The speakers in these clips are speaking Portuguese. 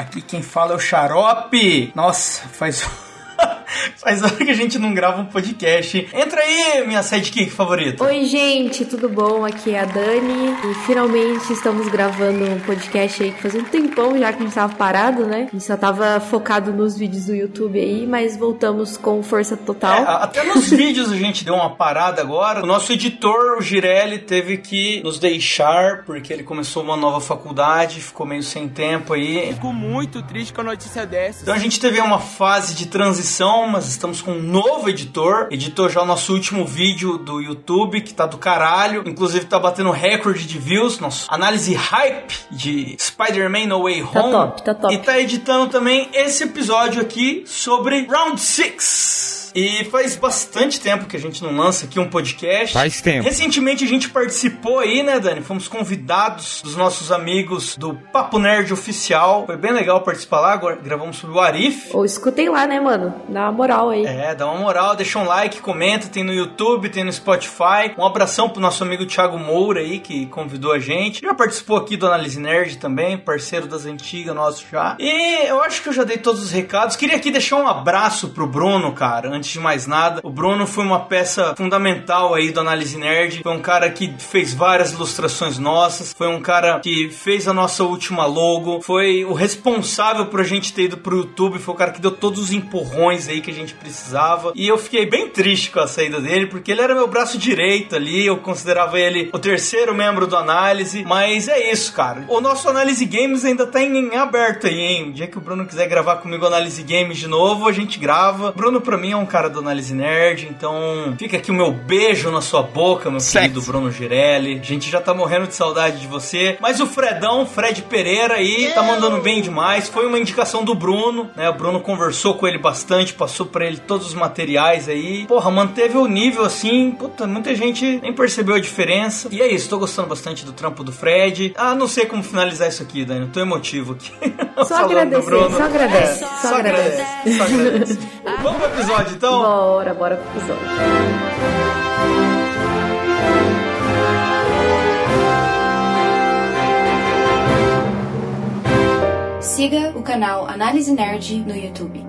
Aqui quem fala é o Xarope. Nossa, faz. Faz hora que a gente não grava um podcast. Entra aí, minha sidekick favorita. Oi, gente, tudo bom? Aqui é a Dani e finalmente estamos gravando um podcast aí que fazia um tempão já que a gente tava parado, né? A gente só tava focado nos vídeos do YouTube aí, mas voltamos com força É, total. a- até nos vídeos a gente deu uma parada agora. O nosso editor, o Girelli, teve que nos deixar porque ele começou uma nova faculdade, ficou meio sem tempo aí. Fico muito triste com a notícia dessa. Então a gente teve uma fase de transição, mas estamos com um novo editor. Editou já o nosso último vídeo do YouTube, que tá do caralho. Inclusive tá batendo recorde de views. Nosso análise hype de Spider-Man No Way Tá Home. top, tá top. E tá editando também esse episódio aqui sobre Round 6. E faz bastante tempo que a gente não lança aqui um podcast. Faz tempo. Recentemente a gente participou aí, né, Dani? Fomos convidados dos nossos amigos do Papo Nerd Oficial. Foi bem legal participar lá. Agora gravamos sobre o Arif. Ou escutem lá, né, mano? Dá uma moral aí. É, dá uma moral, deixa um like, comenta, tem no YouTube, tem no Spotify. Um abração pro nosso amigo Thiago Moura aí, que convidou a gente. Já participou aqui do Análise Nerd também, parceiro das antigas nosso já. E eu acho que eu já dei todos os recados. Queria aqui deixar um abraço pro Bruno, cara, antes de mais nada. O Bruno foi uma peça fundamental aí do Análise Nerd. Foi um cara que fez várias ilustrações nossas. Foi um cara que fez a nossa última logo. Foi o responsável por a gente ter ido pro YouTube. Foi o cara que deu todos os empurrões aí que a gente precisava. E eu fiquei bem triste com a saída dele, porque ele era meu braço direito ali. Eu considerava ele o terceiro membro do Análise. Mas é isso, cara. O nosso Análise Games ainda tá em, aberto aí, hein? O dia que o Bruno quiser gravar comigo Análise Games de novo, a gente grava. Bruno, pra mim, é um cara do Análise Nerd. Então, fica aqui o meu beijo na sua boca, meu querido Bruno Girelli. A gente já tá morrendo de saudade de você. Mas o Fredão, Fred Pereira aí, tá mandando bem demais. Foi uma indicação do Bruno, né? O Bruno conversou com ele bastante, passou pra ele todos os materiais aí. Porra, manteve o nível assim. Puta, muita gente nem percebeu a diferença. E é isso, tô gostando bastante do trampo do Fred. Ah, não sei como finalizar isso aqui, Dani. Tô emotivo aqui. Só agradecer, Bruno. só agradece, É, só só agradece. agradece. Só agradece. Vamos pro episódio então? Bora, bora pro episódio. Siga o canal Análise Nerd no YouTube.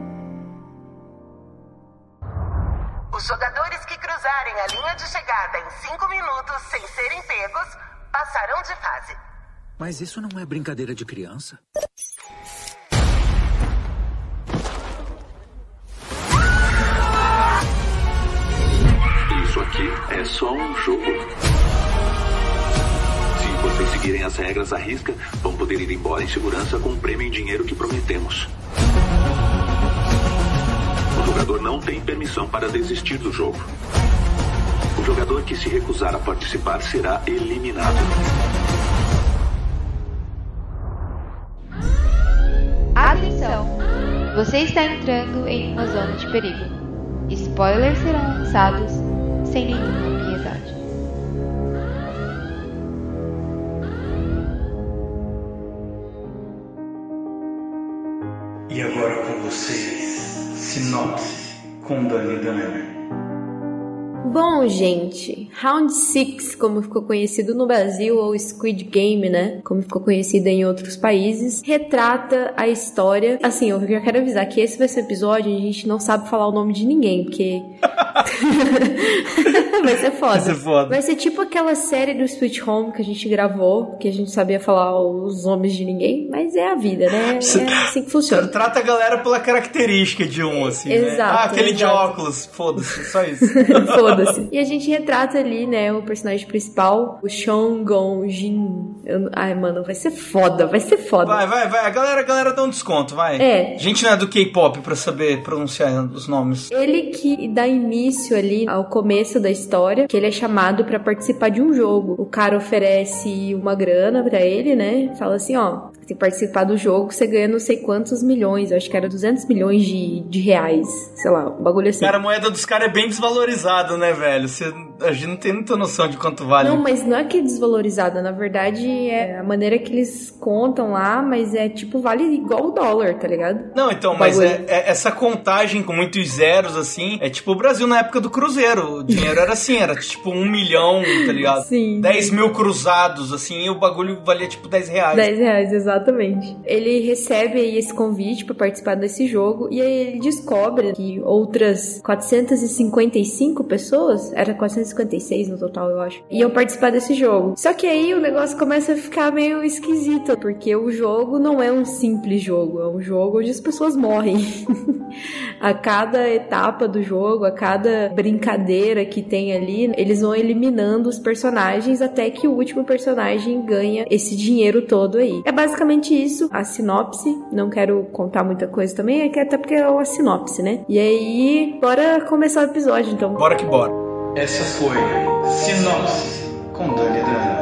Os jogadores que cruzarem a linha de chegada em 5 minutos sem serem pegos passarão de fase. Mas isso não é brincadeira de criança? Isso aqui é só um jogo. Se vocês seguirem as regras à risca, vão poder ir embora em segurança com o prêmio em dinheiro que prometemos. O jogador não tem permissão para desistir do jogo. O jogador que se recusar a participar será eliminado. Atenção! Você está entrando em uma zona de perigo. Spoilers serão lançados sem nenhuma piedade. E agora com vocês, Sinopse com Dani Dani. Bom, gente, Round 6, como ficou conhecido no Brasil, ou Squid Game, né? Como ficou conhecido em outros países, retrata a história. Assim, eu já quero avisar que esse vai ser o episódio, a gente não sabe falar o nome de ninguém, porque. vai ser foda. Vai ser foda. Vai ser tipo aquela série do Sweet Home que a gente gravou, que a gente sabia falar os nomes de ninguém, mas é a vida, né? É assim que funciona. Trata a galera pela característica de um, assim, né? Exato, Ah, aquele de exato. óculos, foda-se, só isso. Foda-se. Foda-se. E a gente retrata ali, né, o personagem principal, o Sean Gon-jin. Eu- Ai, mano, vai ser foda, vai ser foda. Vai, vai, vai. A galera, a galera dá um desconto, vai. É. A gente não é do K-pop pra saber pronunciar os nomes. Ele que dá início ali ao começo da história, que ele é chamado pra participar de um jogo. O cara oferece uma grana pra ele, né? Fala assim, ó, você que participar do jogo, você ganha não sei quantos milhões, eu acho que era 200 milhões de, de reais, sei lá, um bagulho assim. Cara, a moeda dos caras é bem desvalorizada, né, velho? Você, a gente não tem muita noção de quanto vale. Não, mas não é que é desvalorizada, na verdade é a maneira que eles contam lá, mas é tipo, vale igual o dólar, tá ligado? Não, então, mas é, é- essa contagem com muitos zeros, assim, é tipo o Brasil na época do Cruzeiro. O dinheiro era assim, era tipo um milhão, tá ligado? Sim. 10 mil cruzados, assim, e o bagulho valia tipo 10 reais. 10 reais, exatamente. Ele recebe aí esse convite pra participar desse jogo e aí ele descobre que outras 455 pessoas, era 456 no total, eu acho, iam participar desse jogo. Só que aí o negócio começa a ficar meio esquisito, porque o jogo não é um simples jogo, é um jogo onde as pessoas morrem. a cada etapa do jogo, a cada brincadeira que tem ali, eles vão eliminando os personagens até que o último personagem ganha esse dinheiro todo aí. É basicamente isso, a sinopse. Não quero contar muita coisa também, é que até porque é uma sinopse, né? E aí, bora começar o episódio então. Bora que bora. Essa foi Sinopse com Dani Dana.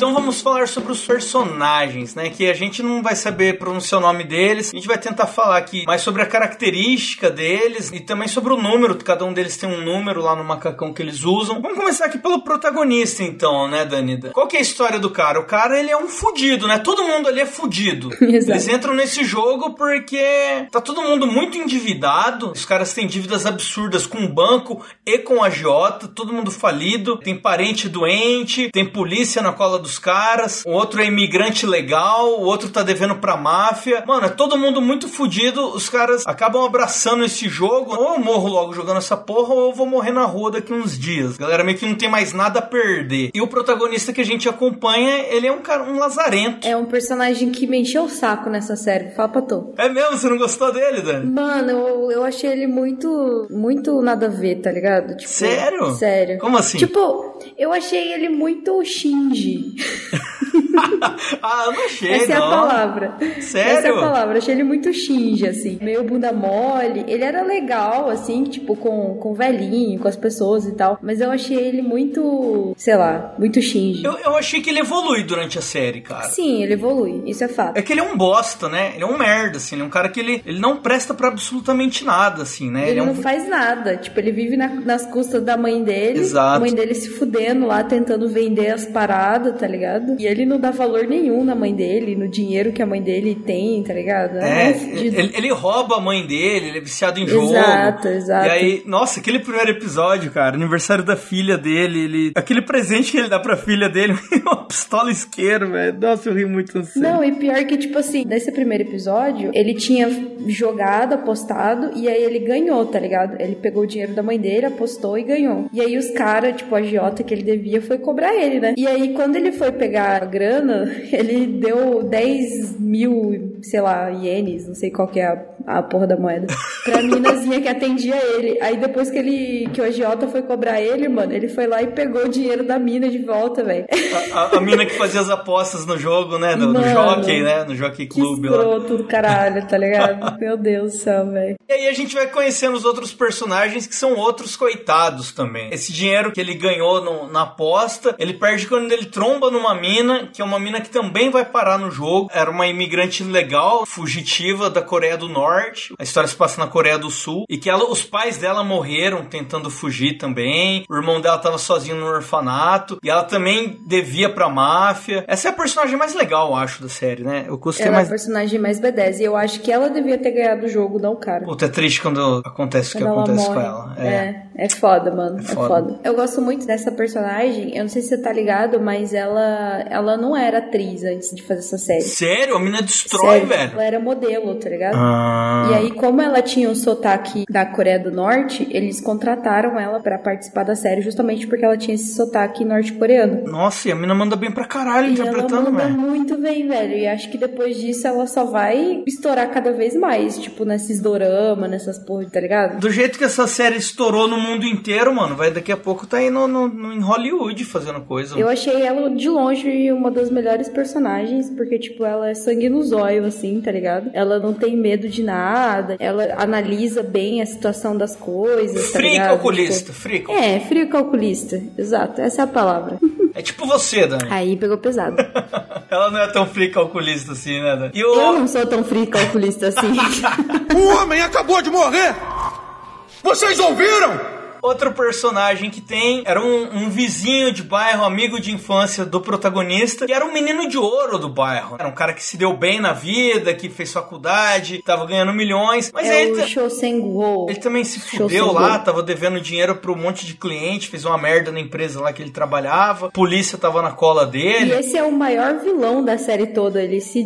Então vamos falar sobre os personagens, né? Que a gente não vai saber pronunciar o nome deles. A gente vai tentar falar aqui mais sobre a característica deles e também sobre o número. Cada um deles tem um número lá no macacão que eles usam. Vamos começar aqui pelo protagonista, então, né, Danida? Qual que é a história do cara? O cara, ele é um fudido, né? Todo mundo ali é fudido. Exato. Eles entram nesse jogo porque tá todo mundo muito endividado. Os caras têm dívidas absurdas com o banco e com a agiota. Todo mundo falido. Tem parente doente. Tem polícia na cola dos caras. O outro é imigrante legal. O outro tá devendo pra máfia. Mano, é todo mundo muito fudido. Os caras acabam abraçando esse jogo. Ou eu morro logo jogando essa porra, ou eu vou morrer na rua daqui uns dias. Galera meio que não tem mais nada a perder. E o protagonista que a gente acompanha, ele é um cara, um lazarento. É um personagem que me encheu o saco nessa série, fala pra tu. É mesmo? Você não gostou dele, Dani? Mano, eu, eu achei ele muito, muito nada a ver, tá ligado? Tipo, Sério? Sério. Como assim? Tipo, eu achei ele muito Shinji. ah, eu não achei, Essa é não. a palavra. Sério? Essa é a palavra. Achei ele muito Shinji, assim. Meio bunda mole. Ele era legal, assim, tipo, com, com o velhinho, com as pessoas e tal. Mas eu achei ele muito, sei lá, muito Shinji. Eu, eu achei que ele evolui durante a série, cara. Sim, ele evolui. Isso é fato. É que ele é um bosta, né? Ele é um merda, assim. Ele é um cara que ele, ele não presta pra absolutamente nada, assim, né? Ele, é um... não faz nada. Tipo, ele vive na- nas custas da mãe dele. Exato. A mãe dele se fudendo lá, tentando vender as paradas, tá ligado? E ele não dá valor nenhum na mãe dele, no dinheiro que a mãe dele tem, tá ligado? É, um fudido. ele, ele rouba a mãe dele, ele é viciado em jogo. Exato, exato. E aí, nossa, aquele primeiro episódio, cara, aniversário da filha dele, ele. Aquele presente que ele dá pra filha dele, uma pistola isqueiro, velho. Nossa, eu ri muito assim. Não, e pior que, tipo assim, nesse primeiro episódio, ele tinha jogado, apostado, e aí ele ganhou, tá ligado? Ele pegou o dinheiro da mãe dele, apostou e ganhou. E aí os caras, tipo, a agiota que ele devia foi cobrar ele, né? E aí, quando ele foi pegar a grana, ele deu 10 mil, sei lá, ienes, não sei qual que é a, a porra da moeda, pra minazinha que atendia ele. Aí depois que ele, que o agiota foi cobrar ele, mano, ele foi lá e pegou o dinheiro da mina de volta, velho. A, a- a mina que fazia as apostas no jogo, né? No, no Mano. Jockey, né? No Jockey Que Clube lá. escroto do caralho, tá ligado? Meu Deus do céu, velho. E aí a gente vai conhecendo os outros personagens que são outros coitados também. Esse dinheiro que ele ganhou no- na aposta, ele perde quando ele tromba numa mina, que é uma mina que também vai parar no jogo. Era uma imigrante legal, fugitiva da Coreia do Norte. A história se passa na Coreia do Sul. E que ela, os pais dela morreram tentando fugir também. O irmão dela tava sozinho no orfanato. E ela também devia pra máfia. Essa é a personagem mais legal, eu acho, da série, né? Eu gostei Ela é mais. a personagem mais B10. E eu acho que ela devia ter ganhado o jogo, não o cara. Puta, é triste quando acontece o que acontece morre. com ela. É. É foda, mano. É foda. foda. Eu gosto muito dessa personagem. Eu não sei se você tá ligado, mas ela, ela não era atriz antes de fazer essa série. Sério? A mina destrói, Sério, velho. Ela era modelo, tá ligado? Ah. E aí, como ela tinha o sotaque da Coreia do Norte, eles contrataram ela pra participar da série justamente porque ela tinha esse sotaque norte-coreano. Nossa, e a mina manda bem pra caralho E ela interpretando, manda velho. muito bem, velho. E acho que depois disso ela só vai estourar cada vez mais, tipo, nesses dorama, nessas porra, tá ligado? Do jeito que essa série estourou no mundo inteiro, mano, vai daqui a pouco tá aí no, no- no- em Hollywood fazendo coisa. Eu achei ela de longe uma das melhores personagens, porque, tipo, ela é sangue no zóio, assim, tá ligado? Ela não tem medo de nada, ela analisa bem a situação das coisas, tá Fria e ligado? calculista, Tipo, fria. É, frio e calculista, exato, essa é a palavra. É tipo você, Dani. Aí pegou pesado. Ela não é tão fria e calculista assim, né, Dani? E o... Eu não sou tão frio e calculista assim. O homem acabou de morrer! Vocês ouviram? Outro personagem que tem era um, um vizinho de bairro, amigo de infância do protagonista, que era um menino de ouro do bairro. Era um cara que se deu bem na vida, que fez faculdade, tava ganhando milhões. Mas é ele, Shosenguo. ele também se fudeu lá, tava devendo dinheiro pra um monte de cliente, fez uma merda na empresa lá que ele trabalhava, polícia tava na cola E dele. esse é o maior vilão da série toda. Ele se,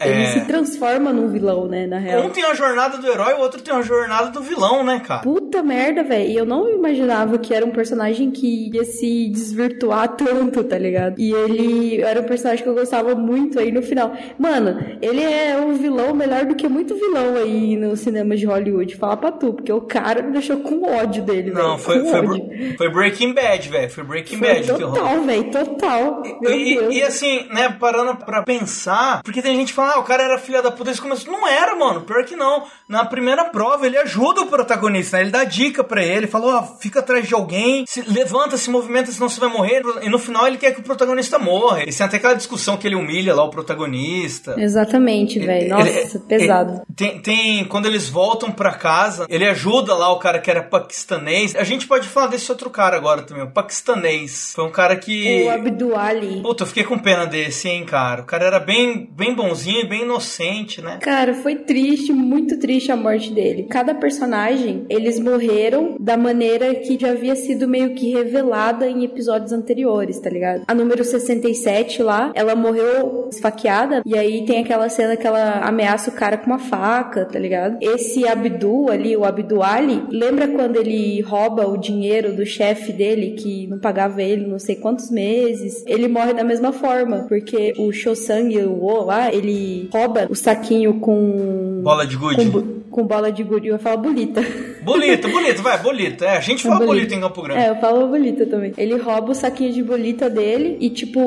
É, ele é. se transforma num vilão, né? Na real. Um tem a jornada do herói, o outro tem a jornada do vilão, né, cara? Puta merda, velho. E eu não imaginava que era um personagem que ia se desvirtuar tanto, tá ligado? E ele era um personagem que eu gostava muito aí no final. Mano, ele é um vilão melhor do que muito vilão aí no cinema de Hollywood. Fala pra tu, porque o cara me deixou com ódio dele. Não, foi, com foi, ódio. foi Breaking Bad, velho. Foi Breaking Foi Bad total, velho, total. E, e assim, né, parando pra pensar, porque tem gente que fala, ah, o cara era filha da puta desde o começo. Não era, mano, pior que não. Na primeira prova, ele ajuda o protagonista, né? Ele dá dica pra ele, fala, ó, fica atrás de alguém, se levanta, se movimenta, senão você vai morrer. E no final ele quer que o protagonista morra. E tem até aquela discussão que ele humilha lá o protagonista. Exatamente, velho. Nossa, Ele- pesado. ele- tem, tem- quando eles voltam pra casa, ele ajuda lá o cara que era paquistanês. A gente pode falar desse outro cara agora também, o paquistanês. Foi um cara que. O Abdul Ali. Puta, eu fiquei com pena desse, hein, cara. O cara era bem, bem bonzinho e bem inocente, né? Cara, foi triste, muito triste a morte dele. Cada personagem, eles morreram da maneira que já havia sido meio que revelada em episódios anteriores, tá ligado? A número 67 lá, ela morreu esfaqueada, e aí tem aquela cena que ela ameaça o cara com uma faca, tá ligado? Esse Abdul ali, o Abdul Ali, lembra quando ele rouba o dinheiro do chefe dele, que não pagava ele não sei quantos meses? Ele morre da mesma forma, porque o Shosang Wo lá, ele rouba o saquinho com. Bola de gude. Com, com bola de gude. Eu falo bolita. Bonito, vai, bonito. É, a gente fala Bolita. em Campo Grande. É, eu falo bolita também. Ele rouba o saquinho de bolita dele e, tipo,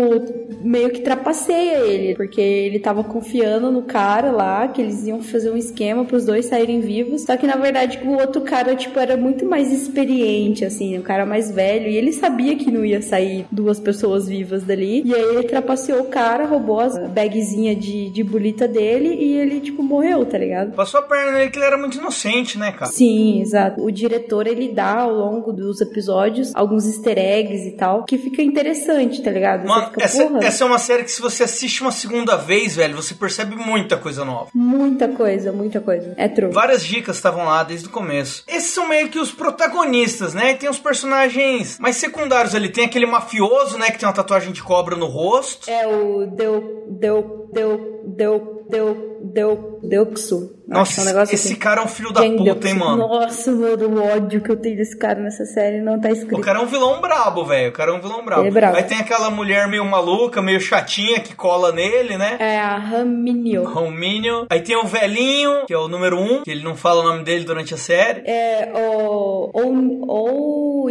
meio que trapaceia ele. Porque ele tava confiando no cara lá, que eles iam fazer um esquema pros dois saírem vivos. Só que, na verdade, o outro cara, tipo, era muito mais experiente, assim, um cara mais velho. E ele sabia que não ia sair duas pessoas vivas dali. E aí ele trapaceou o cara, roubou as bagzinha de, de bolita dele e ele, tipo, morreu, tá ligado? Passou a perna nele que ele era muito inocente, né, cara? Sim, exato. O diretor ele dá ao longo dos episódios alguns easter eggs e tal, que fica interessante, tá ligado? Mano, fica, essa, essa é uma série que se você assiste uma segunda vez, velho, você percebe muita coisa nova. muita coisa, muita coisa. É true. Várias dicas estavam lá desde o começo. Esses são meio que os protagonistas, né? Tem os personagens mais secundários ali. Tem aquele mafioso, né? Que tem uma tatuagem de cobra no rosto. É o deu deu deu deu deu deu que é um Nossa, negócio esse assim. cara é um filho da Jane puta, hein, mano? Nossa, mano, o ódio que eu tenho desse cara nessa série não tá escrito. O cara é um vilão brabo, velho. O cara é um vilão brabo. É brabo. Aí tem aquela mulher meio maluca, meio chatinha que cola nele, né? É a Raminho. Romínio. Aí tem o velhinho, que é o número um, que ele não fala o nome dele durante a série. É o ou ou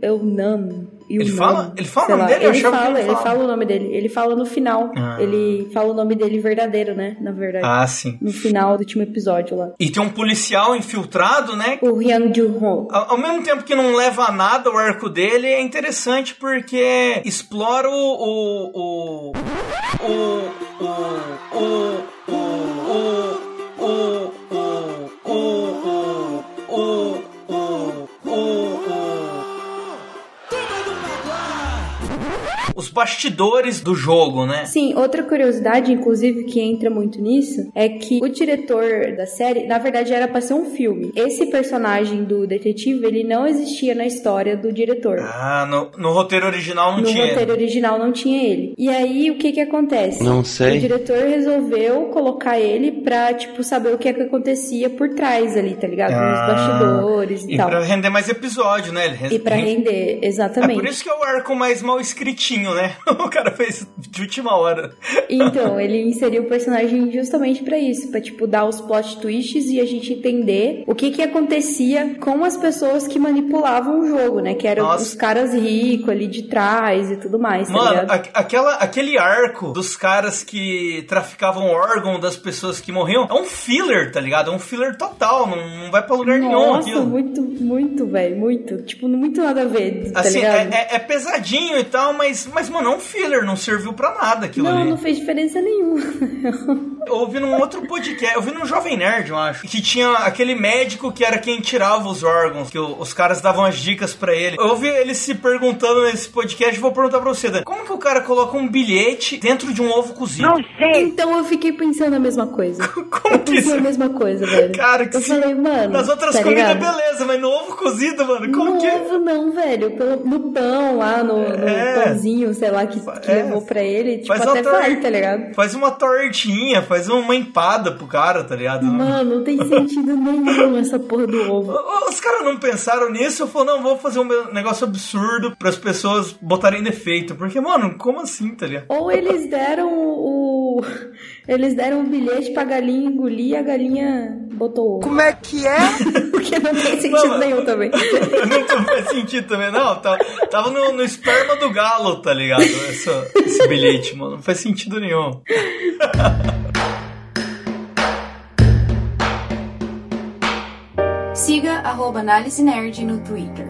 eu não Ele fala- ele fala o nome lá. dele? Eu Ele fala, ele ele fala. fala o nome dele. Ele fala no final. Ah. Ele fala o nome dele verdadeiro, né? Na verdade. Ah, sim. No final do último episódio lá. E tem um policial infiltrado, né? O Hyun Joo-ho. Ao, ao mesmo tempo que não leva a nada o arco dele, é interessante porque explora o. o. o. o. o. o. o. o. o. o. o. o. os bastidores do jogo, né? Sim, outra curiosidade, inclusive, que entra muito nisso, é que o diretor da série, na verdade, era pra ser um filme. Esse personagem do detetive, ele não existia na história do diretor. Ah, no, no roteiro original não no tinha. roteiro original não tinha ele. E aí, o que que acontece? Não sei. O diretor resolveu colocar ele pra, tipo, saber o que é que acontecia por trás ali, tá ligado? Nos Ah, bastidores e, E tal. pra render mais episódio, né? Ele E pra render, É exatamente. por isso que é o arco mais mal escritinho, né? O cara fez de última hora. Então, ele inseriu o personagem justamente pra isso, pra tipo dar os plot twists e a gente entender o que que acontecia com as pessoas que manipulavam o jogo, né? Que eram Nossa. os caras ricos ali de trás e tudo mais, tá Mano, a- aquela, aquele arco dos caras que traficavam órgão das pessoas que morriam é um filler, tá ligado? É um filler total, não, não vai pra lugar nenhum Nossa, muito, muito, velho, muito. Tipo, muito nada a ver, tá Assim, ligado? é, é- é pesadinho e tal, mas, mas, mano, é um filler, não serviu pra nada aquilo não, ali. não fez diferença nenhuma. Eu ouvi num outro podcast, eu ouvi num Jovem Nerd, eu acho, que tinha aquele médico que era quem tirava os órgãos, que os caras davam as dicas pra ele. Eu ouvi ele se perguntando nesse podcast, vou perguntar pra você, Dan, como que o cara coloca um bilhete dentro de um ovo cozido? Então eu fiquei pensando a mesma coisa. Como eu que isso? a mesma coisa, velho. Cara, que eu se- falei, mano. Nas outras tá comidas, ligado? beleza, mas no ovo cozido, mano, como no que... ovo não, velho. Pelo- no pão lá, no, no É. pãozinho, sei lá, que, que É. levou pra ele. Tipo, Faz uma até tor- vai, tá ligado? Faz uma tortinha, faz uma empada pro cara, tá ligado? Mano, não tem sentido nenhum essa porra do ovo. Os caras não pensaram nisso, eu falei, não, vou fazer um negócio absurdo para as pessoas botarem defeito. Porque, mano, como assim, tá ligado? Ou eles deram o. Eles deram um bilhete pra galinha engolir e a galinha botou ovo. Como é que é? Porque não tem sentido Mano. nenhum também. não faz sentido também, não. Tava, tava no, no esperma do galo, tá ligado? Essa- esse bilhete, mano. Não faz sentido nenhum. Siga arroba Análise Nerd no Twitter.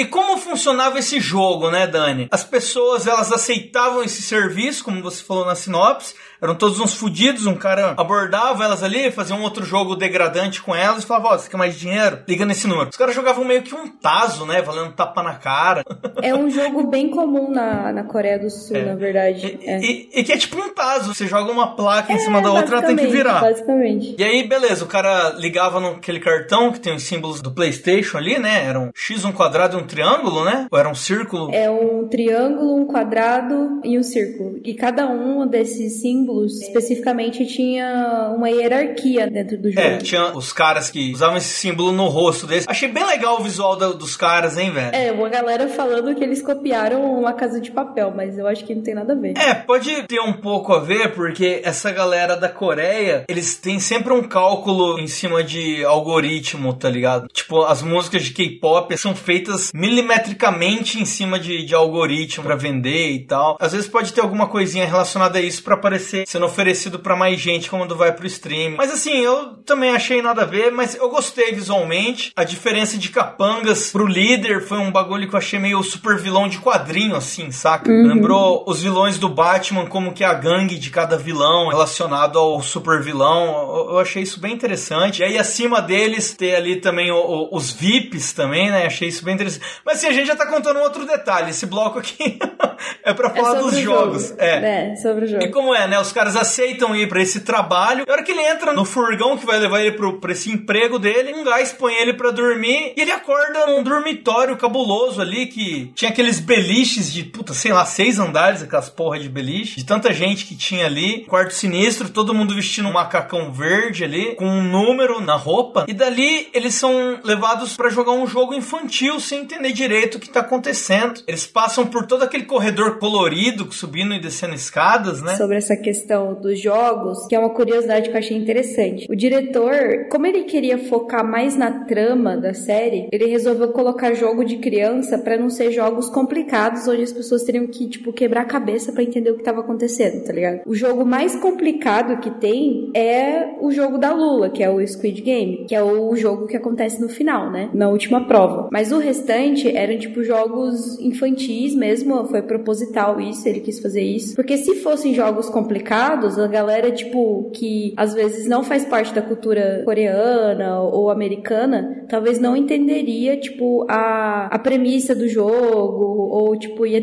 E como funcionava esse jogo, né, Dani? As pessoas, elas aceitavam esse serviço, como você falou na sinopse, eram todos uns fudidos, um cara abordava elas ali, fazia um outro jogo degradante com elas e falava, ó, você quer mais dinheiro? Liga nesse número. Os caras jogavam meio que um taso, né, valendo tapa na cara. É um jogo bem comum na, na Coreia do Sul, na verdade. É. E, e que é tipo um taso, você joga uma placa em cima da outra, ela tem que virar. Basicamente. E aí, beleza, o cara ligava naquele cartão que tem os símbolos do PlayStation ali, né? Era um X, um quadrado e um triângulo, né? Ou era um círculo? É um triângulo, um quadrado e um círculo. E cada um desses símbolos especificamente tinha uma hierarquia dentro do jogo. É, tinha os caras que usavam esse símbolo no rosto deles. Achei bem legal o visual da- dos caras, hein, velho? É, uma galera falando que eles copiaram uma casa de papel, mas eu acho que não tem nada a ver. É, pode ter um pouco a ver, porque essa galera da Coreia, eles têm sempre um cálculo em cima de algoritmo, tá ligado? Tipo, as músicas de K-pop são feitas milimetricamente em cima de, de algoritmo pra vender e tal. Às vezes pode ter alguma coisinha relacionada a isso pra aparecer sendo oferecido pra mais gente quando vai pro stream. Mas assim, eu também achei nada a ver, mas eu gostei visualmente. A diferença de capangas pro líder foi um bagulho que eu achei meio super vilão de quadrinho, assim, saca? Uhum. Lembrou os vilões do Batman, como que é a gangue de cada vilão relacionado ao super vilão. Eu, eu achei isso bem interessante. E aí, acima deles, ter ali também o- o- os VIPs também, né? Achei isso bem interessante. Mas assim, a gente já tá contando um outro detalhe. Esse bloco aqui é pra falar sobre dos jogos. jogo. É. É, sobre o jogo. E como é, né? Os caras aceitam ir pra esse trabalho. E a hora que ele entra no furgão que vai levar ele pro, pra esse emprego dele, um gás põe ele pra dormir e ele acorda num dormitório cabuloso ali que tinha aqueles beliches de, puta, sei lá, seis andares, aquelas porra de beliche, de tanta gente que tinha ali. Quarto sinistro, todo mundo vestindo um macacão verde ali, com um número na roupa. E dali eles são levados pra jogar um jogo infantil sem entender direito o que tá acontecendo. Eles passam por todo aquele corredor colorido, subindo e descendo escadas, né? sobre essa questão dos jogos, que é uma curiosidade que eu achei interessante. O diretor, como ele queria focar mais na trama da série, ele resolveu colocar jogo de criança pra não ser jogos complicados onde as pessoas teriam que, tipo, quebrar a cabeça pra entender o que tava acontecendo, tá ligado? O jogo mais complicado que tem é o jogo da Lula, que é o Squid Game, que é o jogo que acontece no final, né? Na última prova. Mas o restante eram tipo jogos infantis mesmo, foi proposital isso, ele quis fazer isso. Porque se fossem jogos complicados, a galera, tipo, que às vezes não faz parte da cultura coreana ou americana, talvez não entenderia, tipo, a, a premissa do jogo, ou, tipo, ia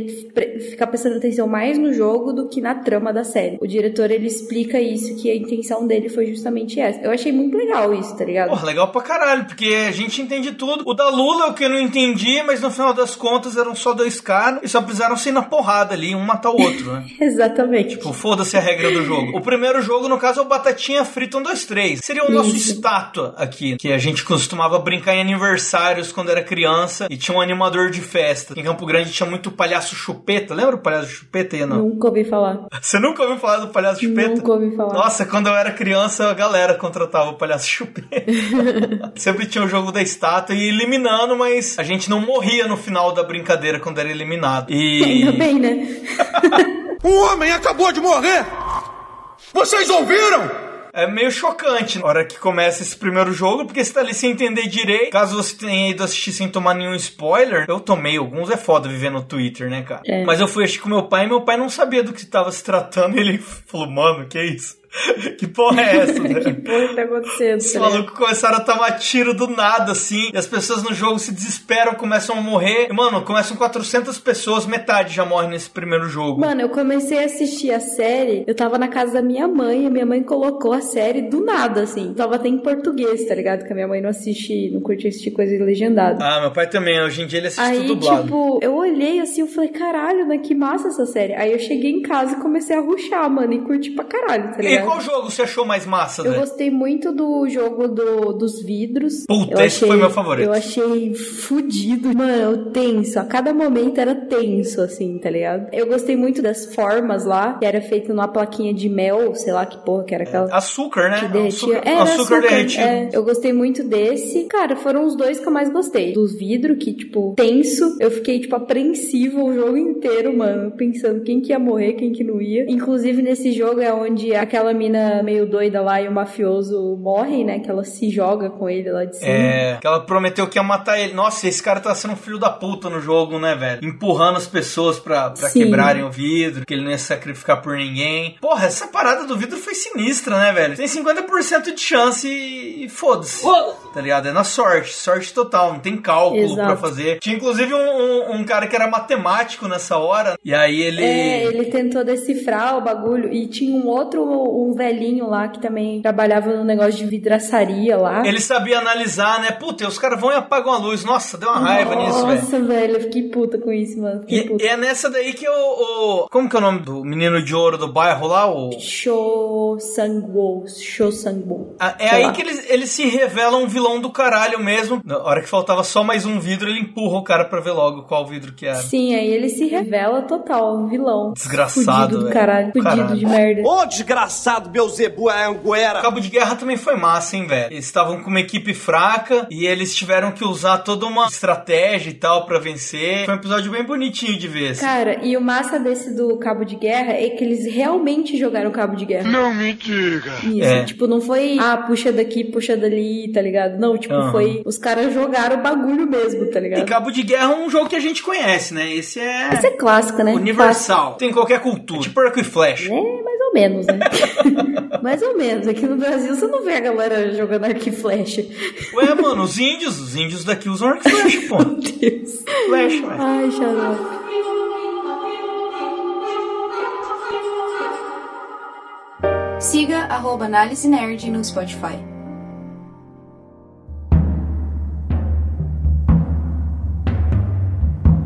ficar prestando atenção mais no jogo do que na trama da série. O diretor, ele explica isso, que a intenção dele foi justamente essa. Eu achei muito legal isso, tá ligado? Legal pra caralho, porque a gente entende tudo. O da Lula o que eu não entendi, mas no final das contas eram só dois caras e só precisaram ser na porrada ali, um matar o outro, né? Exatamente. Tipo, foda-se a regra do jogo. O primeiro jogo, no caso, é o Batatinha Frita 1, 2, 3. Seria o nosso Isso. estátua aqui, que a gente costumava brincar em aniversários quando era criança e tinha um animador de festa. Em Campo Grande tinha muito palhaço chupeta. Lembra o palhaço chupeta, Ian? Nunca ouvi falar. Você nunca ouviu falar do palhaço chupeta? Nunca ouvi falar. Nossa, quando eu era criança, a galera contratava o palhaço chupeta. Sempre tinha o jogo da estátua e eliminando, mas a gente não morria no final da brincadeira quando era eliminado. E. Ainda bem, né? Um homem acabou de morrer! Vocês ouviram? É meio chocante na hora que começa esse primeiro jogo, porque você tá ali sem entender direito. Caso você tenha ido assistir sem tomar nenhum spoiler, eu tomei alguns, é foda viver no Twitter, né, cara? É. Mas eu fui assistir com meu pai e meu pai não sabia do que tava se tratando. E ele falou, mano, que isso? Que porra é essa, né? que porra tá acontecendo? Os malucos começaram a tomar tiro do nada, assim, e as pessoas no jogo se desesperam, começam a morrer. E, mano, começam 400 pessoas, metade já morre nesse primeiro jogo. Mano, eu comecei a assistir a série, eu tava na casa da minha mãe, e minha mãe colocou a série do nada, assim. Tava até em português, tá ligado? Que a minha mãe não assiste, não curte assistir coisa legendada. Ah, meu pai também, hoje em dia ele assiste Aí, tudo dublado. tipo, eu olhei assim, eu falei, caralho, né? Que massa essa série. Aí eu cheguei em casa e comecei a ruxar, mano, e curti pra caralho, tá E ligado? Qual jogo você achou mais massa, Eu né? gostei muito do jogo do, dos vidros. Puta, eu esse foi meu favorito. Eu achei fudido. Mano, tenso. A cada momento era tenso, assim, tá ligado? Eu gostei muito das formas lá, que era feito numa plaquinha de mel, sei lá que porra que era aquela. Açúcar, né? Que derretia. Açúcar, Era açúcar derretido. é. eu gostei muito desse. Cara, foram os dois que eu mais gostei. Dos vidros, que, tipo, tenso. Eu fiquei, tipo, apreensiva o jogo inteiro, mano. Pensando quem que ia morrer, quem que não ia. Inclusive, nesse jogo é onde aquela mina meio doida lá e o mafioso morrem, né? Que ela se joga com ele lá de cima. É, que ela prometeu que ia matar ele. Nossa, esse cara tá sendo um filho da puta no jogo, né, velho? Empurrando as pessoas pra, pra Sim. quebrarem o vidro, que ele não ia sacrificar por ninguém. Porra, essa parada do vidro foi sinistra, né, velho? Tem 50% de chance e, e foda-se. Tá ligado? É na sorte, sorte total, não tem cálculo Exato. pra fazer. Tinha inclusive um, um- um cara que era matemático nessa hora, e aí ele. É, ele tentou decifrar o bagulho e tinha um outro, um velhinho lá que também trabalhava no negócio de vidraçaria lá. Ele sabia analisar, né? Puta, os caras vão e apagam a luz. Nossa, deu uma raiva nisso, velho. Nossa, velho, eu fiquei puta com isso, mano. Fiquei E, e é nessa daí que o, o- Como que é o nome do menino de ouro do bairro lá? O, Show Sangwo. Ah, é Sei aí lá. que eles, eles se revelam um vilão do caralho mesmo. Na hora que faltava só mais um vidro, ele empurra o cara pra ver logo qual vidro que era. Sim, aí ele se revela total, um vilão. Desgraçado, Fudido do caralho, fudido Caralho. de merda. Ô, desgraçado, Beuzebu é O Anguera! Cabo de Guerra também foi massa, hein, velho? Eles estavam com uma equipe fraca e eles tiveram que usar toda uma estratégia e tal pra vencer. Foi um episódio bem bonitinho de ver. assim. Cara, e o massa desse do Cabo de Guerra é que eles realmente jogaram Cabo de Guerra. Não me diga! Isso, É. tipo, não foi, ah, puxa daqui, puxa dali, tá ligado? Não, tipo, Aham. foi, os caras jogaram o bagulho mesmo, tá E ligado? Cabo de Guerra é um jogo que a gente conhece, né? Esse é. Isso é clássico, né? Universal. Tem em qualquer cultura. É tipo arco e flecha. É, mais ou menos, né? mais ou menos. Aqui no Brasil você não vê a galera jogando arco e flecha. Ué, mano, os índios, os índios daqui usam arco e flecha, pô. Meu Deus. Flecha, ué. Ai, xarope. Siga arroba Análise Nerd no Spotify.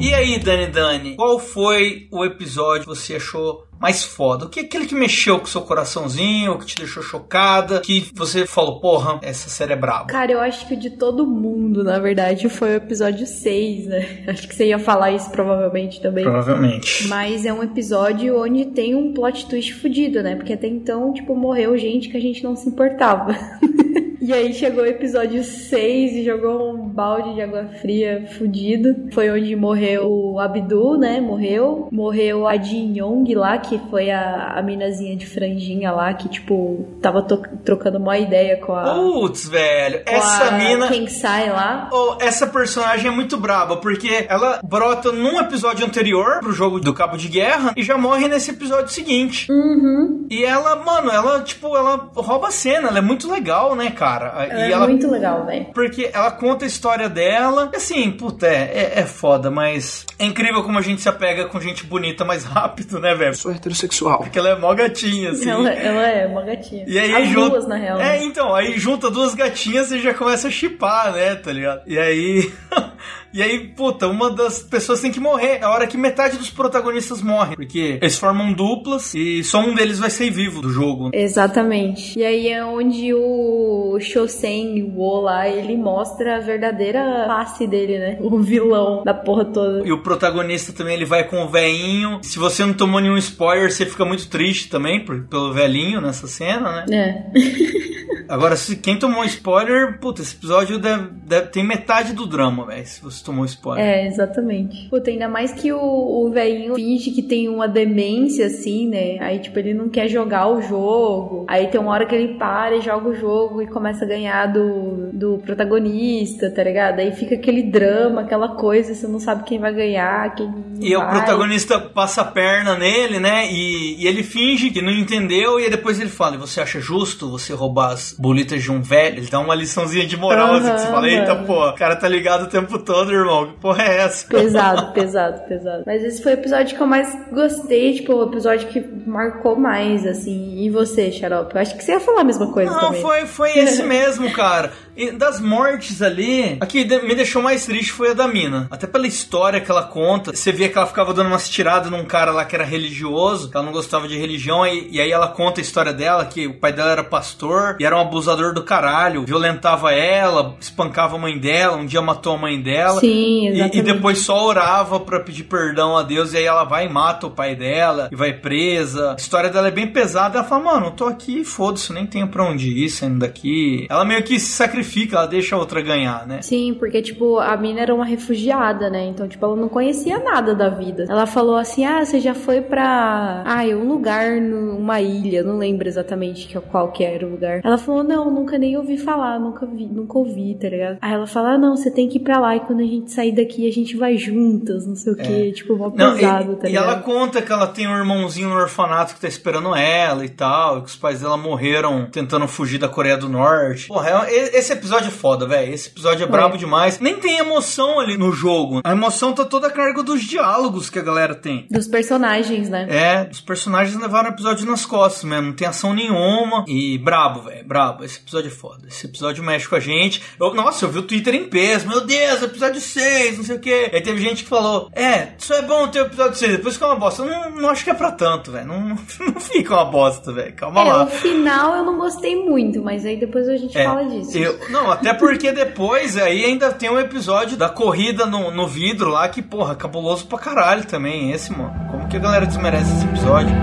E aí, Dani Dani, qual foi o episódio que você achou mais foda? O que aquele que mexeu com o seu coraçãozinho, que te deixou chocada, que você falou, porra, essa série é braba. Cara, eu acho que de todo mundo, na verdade, foi o episódio 6, né? Acho que você ia falar isso provavelmente também. Provavelmente. Mas é um episódio onde tem um plot twist fudido, né? Porque até então, tipo, morreu gente que a gente não se importava. E aí chegou o episódio 6 e jogou um balde de água fria fudido. Foi onde morreu o Abdu, né? Morreu. Morreu a Jin Yong lá, que foi a, a minazinha de franjinha lá, que, tipo, tava trocando uma ideia com a. Putz, velho. Essa a mina. Quem sai lá. Oh, essa personagem é muito braba, porque ela brota num episódio anterior pro jogo do Cabo de Guerra e já morre nesse episódio seguinte. Uhum. E ela, mano, ela, tipo, ela rouba a cena, ela é muito legal, né, cara? Ela e é muito legal, velho. Porque ela conta a história dela. E assim, puta, é, é, é, foda, mas é incrível como a gente se apega com gente bonita mais rápido, né, velho? Sou heterossexual. Porque ela é mó gatinha, assim. Ela, ela é uma gatinha. E aí As junta... duas, na real. É, então, aí junta duas gatinhas e já começa a chipar, né, tá ligado? E aí. E aí, puta, uma das pessoas tem que morrer. É a hora que metade dos protagonistas morrem. Porque eles formam duplas e só um deles vai ser vivo do jogo. Exatamente. E aí é onde o Shosen Wo lá, ele mostra a verdadeira face dele, né? O vilão da porra toda. E o protagonista também, ele vai com o velhinho. Se você não tomou nenhum spoiler, você fica muito triste também por, pelo velhinho nessa cena, né? É. Agora, se quem tomou spoiler, puta, esse episódio deve, deve, tem metade do drama, velho, se você tomou spoiler. É, exatamente. Puta, ainda mais que o, o velhinho finge que tem uma demência, assim, né? Aí, tipo, ele não quer jogar o jogo. Aí tem uma hora que ele para e joga o jogo e começa a ganhar do, do protagonista, tá ligado? Aí fica aquele drama, aquela coisa, você não sabe quem vai ganhar, quem E vai. o protagonista passa a perna nele, né? E, e ele finge que não entendeu e aí depois ele fala, você acha justo você roubar as bolitas de um velho? Ele dá uma liçãozinha de moral, assim, que você fala, eita, mano. pô, o cara tá ligado o tempo todo, irmão. Que porra é essa? Pesado, pesado, pesado. Mas esse foi o episódio que eu mais gostei, tipo, o episódio que marcou mais, assim. E você, Xarope? Eu acho que você ia falar a mesma coisa Não, também. foi, foi esse mesmo, cara. E das mortes ali, a que me deixou mais triste foi a da mina. Até pela história que ela conta. Você via que ela ficava dando umas tiradas num cara lá que era religioso, que ela não gostava de religião, e, e aí ela conta a história dela, que o pai dela era pastor e era um abusador do caralho, violentava ela, espancava a mãe dela, um dia matou a mãe dela. Sim, E, exatamente. e depois só orava pra pedir perdão a Deus, e aí ela vai e mata o pai dela, e vai presa. A história dela é bem pesada. Ela fala, mano, eu tô aqui, foda-se, nem tenho pra onde ir saindo daqui. Ela meio que se sacrifica, ela deixa a outra ganhar, né? Sim, porque, tipo, a mina era uma refugiada, né? Então, tipo, ela não conhecia nada da vida. Ela falou assim: ah, você já foi pra. Ah, um lugar numa ilha, não lembro exatamente que- qual que era o lugar. Ela falou: não, nunca nem ouvi falar, nunca vi, nunca ouvi, tá ligado? Aí ela fala: ah, não, você tem que ir pra lá e quando a gente sair daqui a gente vai juntas, não sei o quê. Tipo, mó É. Não, pesado, e, tá e ligado? ela conta que ela tem um irmãozinho no orfanato que tá esperando ela e tal, e que os pais dela morreram tentando fugir da Coreia do Norte. Porra, é- e- esse episódio é foda, velho. Esse episódio é brabo demais. Nem tem emoção ali no jogo. A emoção tá toda a carga dos diálogos que a galera tem. Dos personagens, né? É, os personagens levaram o episódio nas costas mesmo, não tem ação nenhuma. E brabo, velho, brabo. Esse episódio é foda. Esse episódio mexe com a gente. Eu- nossa, eu vi o Twitter em peso. Meu Deus, episódio 6, não sei o quê. Aí teve gente que falou: É, só é bom ter o episódio 6, depois fica uma bosta. Eu não, não acho que é pra tanto, velho. Não, não, fica uma bosta, velho. Calma É, lá. o final eu não gostei muito, mas aí depois a gente É, fala disso. eu- não, até porque depois aí ainda tem um episódio da corrida no, no vidro lá que, porra, cabuloso pra caralho também esse, mano. Como que a galera desmerece esse episódio?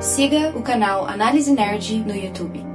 Siga o canal Análise Nerd no YouTube.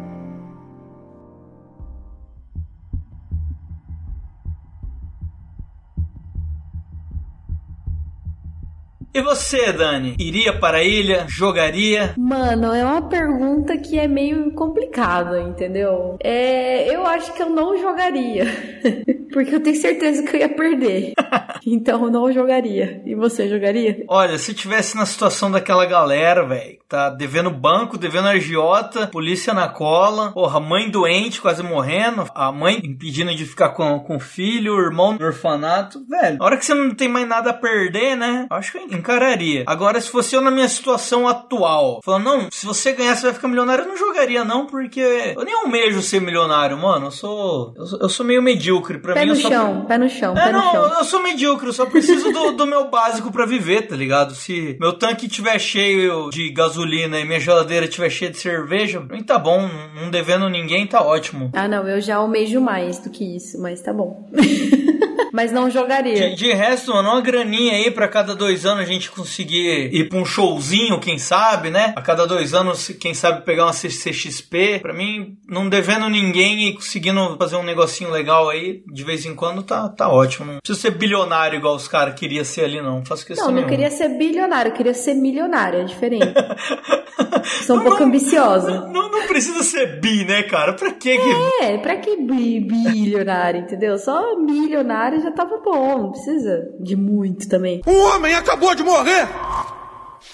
E você, Dani? Iria para a ilha? Jogaria? Mano, é uma pergunta que é meio complicada, entendeu? É, eu acho que eu não jogaria. Porque eu tenho certeza que eu ia perder. Então eu não jogaria. E você jogaria? Olha, se tivesse na situação daquela galera, velho, tá devendo banco, devendo agiota, polícia na cola, porra, mãe doente, quase morrendo, a mãe impedindo de ficar com, com o filho, o irmão no orfanato, velho. Na hora que você não tem mais nada a perder, né? Acho que eu encararia. Agora, se fosse eu na minha situação atual, falando, não, se você ganhar, você vai ficar milionário, eu não jogaria, não, porque eu nem almejo ser milionário, mano. Eu sou. Eu sou, eu sou meio medíocre. Pra Pé no chão, pé no chão, é, pé no não, chão. eu sou medíocre, eu só preciso do, do meu básico pra viver, tá ligado? Se meu tanque tiver cheio de gasolina e minha geladeira tiver cheia de cerveja, pra mim tá bom, não devendo ninguém, tá ótimo. Ah, não, eu já almejo mais do que isso, mas tá bom. mas não jogaria. De, de resto, mano, uma graninha aí pra cada dois anos a gente conseguir ir pra um showzinho, quem sabe, né? A cada dois anos, quem sabe pegar uma CCXP. Pra mim, não devendo ninguém e conseguindo fazer um negocinho legal aí, de vez em quando, tá, tá ótimo. Não precisa ser bilionário igual os caras queriam ser ali, não. Não faço questão Não, não nenhuma. queria ser bilionário, eu queria ser milionário, é diferente. Sou um pouco ambiciosa. Não, não precisa ser bi, né, cara? Pra que que... É, pra que bi- bilionário, entendeu? Só milionário já tava bom, não precisa de muito também. Um homem acabou de morrer!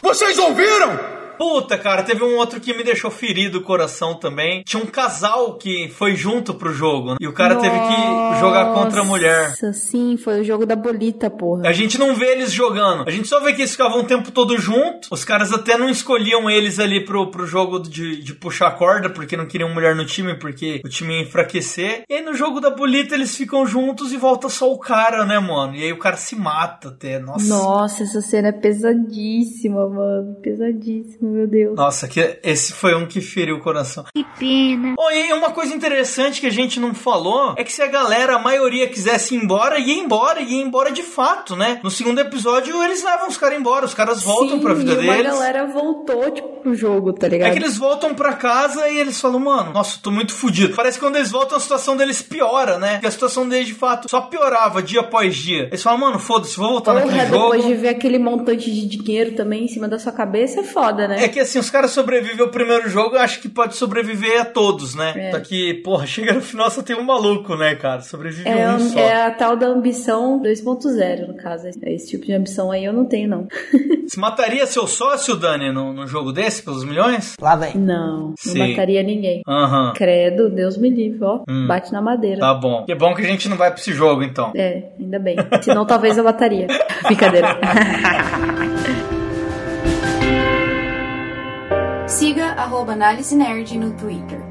Vocês ouviram? Puta, cara, teve um outro que me deixou ferido o coração também. Tinha um casal que foi junto pro jogo. né? E o cara teve que jogar contra a mulher. Nossa, sim, foi o jogo da bolita, porra. A gente não vê eles jogando. A gente só vê que eles ficavam o tempo todo junto. Os caras até não escolhiam eles ali pro, pro jogo de, de puxar corda, porque não queriam mulher no time, porque o time ia enfraquecer. E aí no jogo da bolita eles ficam juntos e volta só o cara, né, mano? E aí o cara se mata até. Nossa. Nossa, essa cena é pesadíssima, mano. Pesadíssima, meu Deus. Nossa, que esse foi um que feriu o coração. Que pena. Oh, e uma coisa interessante que a gente não falou é que se a galera, a maioria, quisesse ir embora, ia embora, ia embora de fato, né? No segundo episódio, eles levam os caras embora, os caras voltam Sim, pra vida e deles. galera voltou, tipo, pro jogo, tá ligado? É que eles voltam pra casa e eles falam, mano, nossa, tô muito fudido. Parece que quando eles voltam, a situação deles piora, né? Porque a situação deles, de fato, só piorava dia após dia. Eles falam, mano, foda-se, vou voltar naquele Porra, jogo. depois de ver aquele montante de dinheiro também em cima da sua cabeça, é foda, né? É que assim, os caras sobrevivem ao primeiro jogo, eu acho que pode sobreviver a todos, né? É. Só que, porra, chega no final só tem um maluco, né, cara? Sobrevive É, um só. é a tal da ambição 2.0, no caso. É Esse tipo de ambição aí eu não tenho, não. Você mataria seu sócio, Dani, num, num jogo desse, pelos milhões? Lá vem. Não, não Sim. mataria ninguém. Aham. Credo, Deus me livre, ó. Hum. Bate na madeira. Tá bom. Que bom que a gente não vai pra esse jogo, então. É, ainda bem. Senão talvez eu mataria. Brincadeira. Arroba Análise Nerd no Twitter.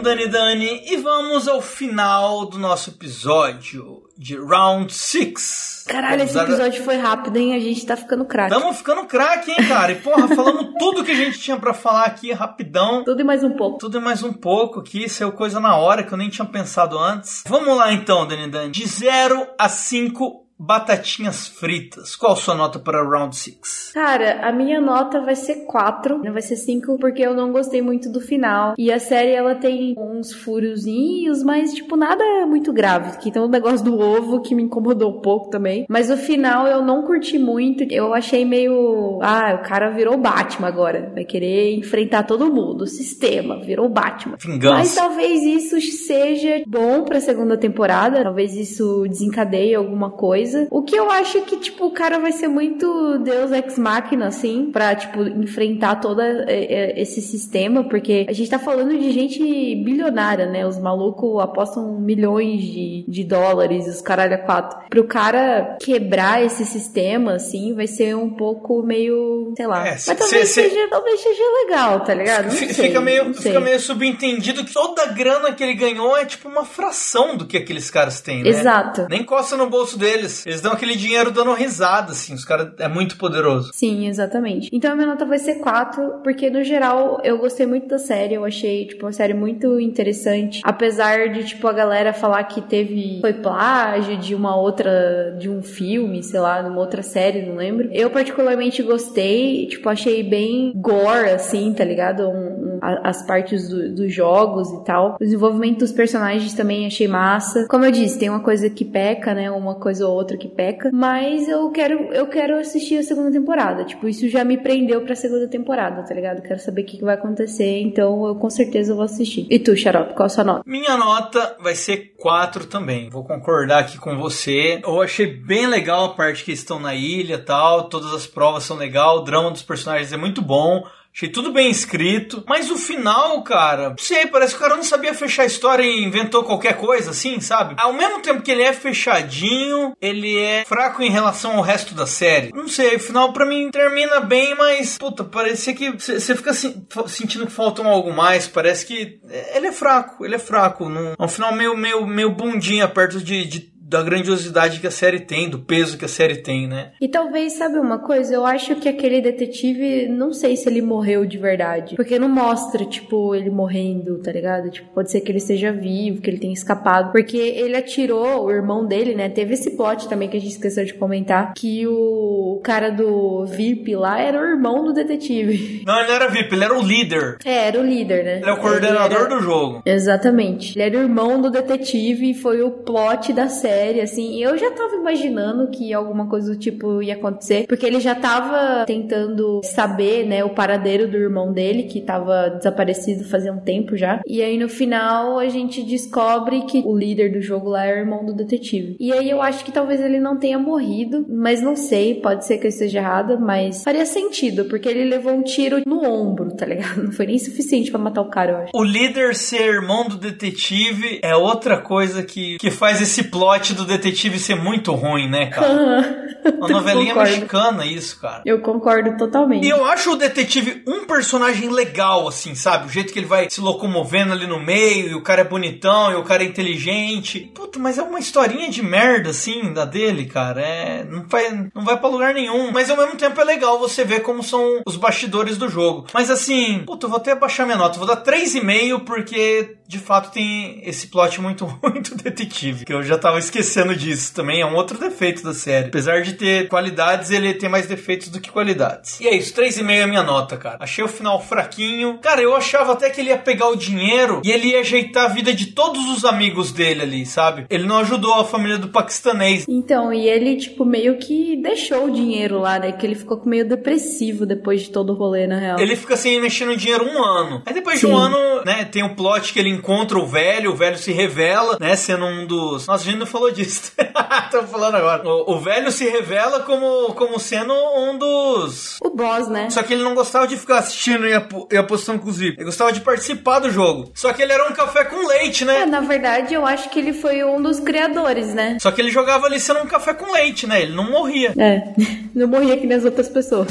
Dani Dani, e vamos ao final do nosso episódio de Round 6. Caralho, esse episódio foi rápido, hein? A gente tá ficando craque. Tamo ficando craque, hein, cara? E porra, falamos tudo que a gente tinha pra falar aqui rapidão. Tudo e mais um pouco. Tudo e mais um pouco aqui, saiu coisa na hora que eu nem tinha pensado antes. Vamos lá então, Dani Dani. De 0 a 5 batatinhas fritas. Qual sua nota para Round 6? Cara, a minha nota vai ser 4, não vai ser 5, porque eu não gostei muito do final. E a série, ela tem uns furozinhos, mas, tipo, nada muito grave. Que tem o negócio do ovo que me incomodou um pouco também. Mas o final eu não curti muito. Eu achei meio. Ah, o cara virou Batman agora. Vai querer enfrentar todo mundo. O sistema virou Batman. Vingança. Mas talvez isso seja bom pra segunda temporada. Talvez isso desencadeie alguma coisa. O que eu acho é que, tipo, o cara vai ser muito Deus Ex Machina, assim, pra, tipo, enfrentar todo é, é, esse sistema, porque a gente tá falando de gente bilionária, né? Os malucos apostam milhões de, de dólares, os caralho a quatro. Pro cara quebrar esse sistema, assim, vai ser um pouco meio, sei lá. É, Mas talvez, cê- seja, talvez seja legal, tá ligado? Não Fica, sei, meio, não fica meio subentendido que toda a grana que ele ganhou é tipo uma fração do que aqueles caras têm, né? Exato. Nem costa no bolso deles. Eles dão aquele dinheiro dando risada, assim. Os caras é muito poderoso. Sim, exatamente. Então a minha nota vai ser 4, porque no geral eu gostei muito da série, eu achei, tipo, uma série muito interessante. Apesar de, tipo, a galera falar que teve. Foi plágio de uma outra. de um filme, sei lá, de uma outra série, não lembro. Eu particularmente gostei, tipo, achei bem gore, assim, tá ligado? Um- um- as partes do- dos jogos e tal. O desenvolvimento dos personagens também achei massa. Como eu disse, tem uma coisa que peca, né? Uma coisa ou outra que peca. Mas eu quero, eu quero assistir a segunda temporada. Tipo, isso já me prendeu pra segunda temporada, tá ligado? Quero saber o que, que vai acontecer. Então eu com certeza vou assistir. E tu, Xarope, qual a sua nota? Minha nota vai ser 4 também. Vou concordar aqui com você. Eu achei bem legal a parte que estão na ilha tal. Todas as provas são legal. O drama dos personagens é muito bom. Achei tudo bem escrito. Mas o final, cara, não sei, parece que o cara não sabia fechar a história e inventou qualquer coisa, assim, sabe? Ao mesmo tempo que ele é fechadinho, ele é fraco em relação ao resto da série. Não sei, o final pra mim termina bem, mas, puta, parecia que você fica fa- sentindo que faltam algo mais. Parece que é, ele é fraco, ele é fraco. Não, é um final meio, meio, meio bundinha perto de, de da grandiosidade que a série tem, do peso que a série tem, né? E talvez, sabe uma coisa? Eu acho que aquele detetive, não sei se ele morreu de verdade. Porque não mostra, tipo, ele morrendo, tá ligado? Tipo, pode ser que ele esteja vivo, que ele tenha escapado. Porque ele atirou, o irmão dele, né? Teve esse plot também que a gente esqueceu de comentar, que o cara do VIP lá era o irmão do detetive. Não, ele não era VIP, ele era o líder. É, era o líder, né? Ele é o coordenador era... do jogo. Exatamente. Ele era o irmão do detetive e foi o plot da série, assim. E eu já tava imaginando que alguma coisa do tipo ia acontecer, porque ele já tava tentando saber, né, o paradeiro do irmão dele, que tava desaparecido fazia um tempo já. E aí no final a gente descobre que o líder do jogo lá é o irmão do detetive. E aí eu acho que talvez ele não tenha morrido, mas não sei, pode ser que eu esteja errada, mas faria sentido, porque ele levou um tiro no ombro, tá ligado? Não foi nem suficiente para matar o cara, eu acho. O líder ser irmão do detetive é outra coisa que, que faz esse plot do detetive ser muito ruim, né, cara? Uma novelinha concordo. mexicana, isso, cara. Eu concordo totalmente. E eu acho o detetive um personagem legal, assim, sabe? O jeito que ele vai se locomovendo ali no meio, e o cara é bonitão, e o cara é inteligente. Puta, mas é uma historinha de merda, assim, da dele, cara. É. Não vai, não vai pra lugar nenhum. Mas ao mesmo tempo é legal você ver como são os bastidores do jogo. Mas assim, puta, eu vou até baixar minha nota. vou dar 3,5 porque de fato tem esse plot muito ruim do detetive. Que eu já tava esquecendo disso também. É um outro defeito da série. Apesar de ter qualidades, ele tem mais defeitos do que qualidades. E é isso, 3,5 é a minha nota, cara. Achei o final fraquinho. Cara, eu achava até que ele ia pegar o dinheiro e ele ia ajeitar a vida de todos os amigos dele ali, sabe? Ele não ajudou a família do paquistanês. Então, e ele, tipo, meio que deixou o dinheiro lá, né? Que ele ficou meio depressivo depois de todo o rolê, na real. Ele fica assim, mexendo dinheiro um ano. Aí depois Sim. de um ano, né, tem o um plot que ele encontra o velho, o velho se revela, né, sendo um dos... Nossa, a gente não falou disso. Estamos falando agora. O, o velho se revela como, como sendo um dos... O boss, né? Só que ele não gostava de ficar assistindo e, ap e apostando com os VIP. Ele gostava de participar do jogo. Só que ele era um café com leite, né? É, na verdade, eu acho que ele foi um dos criadores, né? Só que ele jogava ali sendo um café com leite, né? Ele não morria. É, não morria que nem as outras pessoas.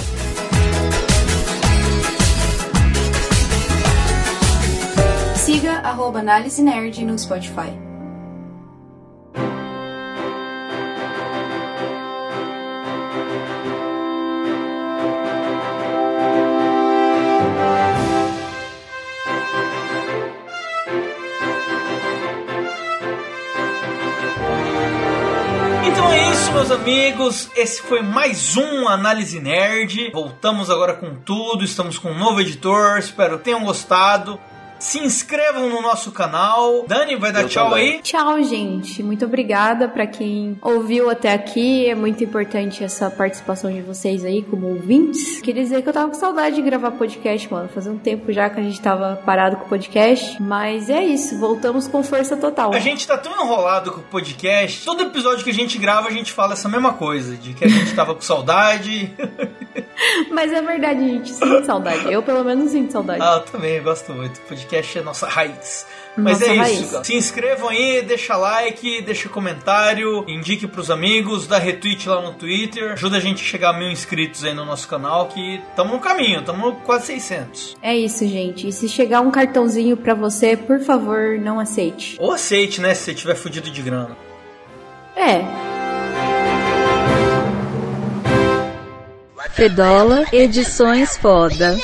Siga arroba Análise Nerd no Spotify. Meus amigos, esse foi mais um Análise Nerd. Voltamos agora com tudo, estamos com um novo editor, espero que tenham gostado. Se inscrevam no nosso canal. Dani, vai dar Eu tchau também. aí? Tchau, gente. Muito obrigada para quem ouviu até aqui. É muito importante essa participação de vocês aí como ouvintes. Queria dizer que eu tava com saudade de gravar podcast, mano. Fazia um tempo já que a gente tava parado com o podcast. Mas é isso, voltamos com força total. A gente tá tão enrolado com o podcast. Todo episódio que a gente grava, a gente fala essa mesma coisa. De que a gente tava com saudade. Mas é verdade, a gente sente saudade. Eu, pelo menos, sinto saudade. Ah, eu também gosto muito. Podcast é nossa raiz. Mas Nossa é raiz. isso. Se inscrevam aí, deixa like, deixa comentário, indique pros amigos, dá retweet lá no Twitter. Ajuda a gente a chegar a mil inscritos aí no nosso canal, que estamos no caminho, estamos quase 600. É isso, gente. E se chegar um cartãozinho para você, por favor, não aceite. Ou aceite, né, se você tiver fudido de grana. É. Fedola Edições Foda.